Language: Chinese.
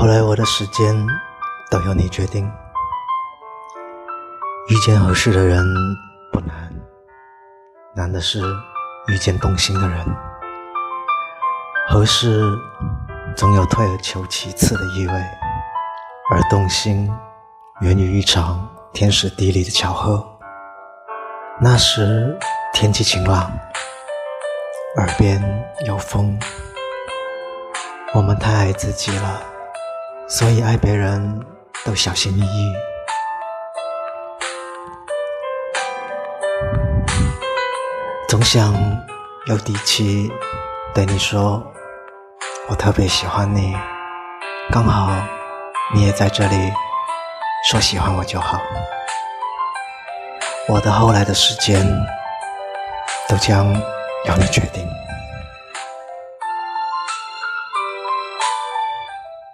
后来我的时间都由你决定，遇见合适的人不难，难的是遇见动心的人。合适总有退而求其次的意味，而动心源于一场天时地利的巧合。那时天气晴朗，耳边有风，我们太爱自己了。所以爱别人都小心翼翼，总想有底气对你说，我特别喜欢你，刚好你也在这里，说喜欢我就好。我的后来的时间都将由你决定。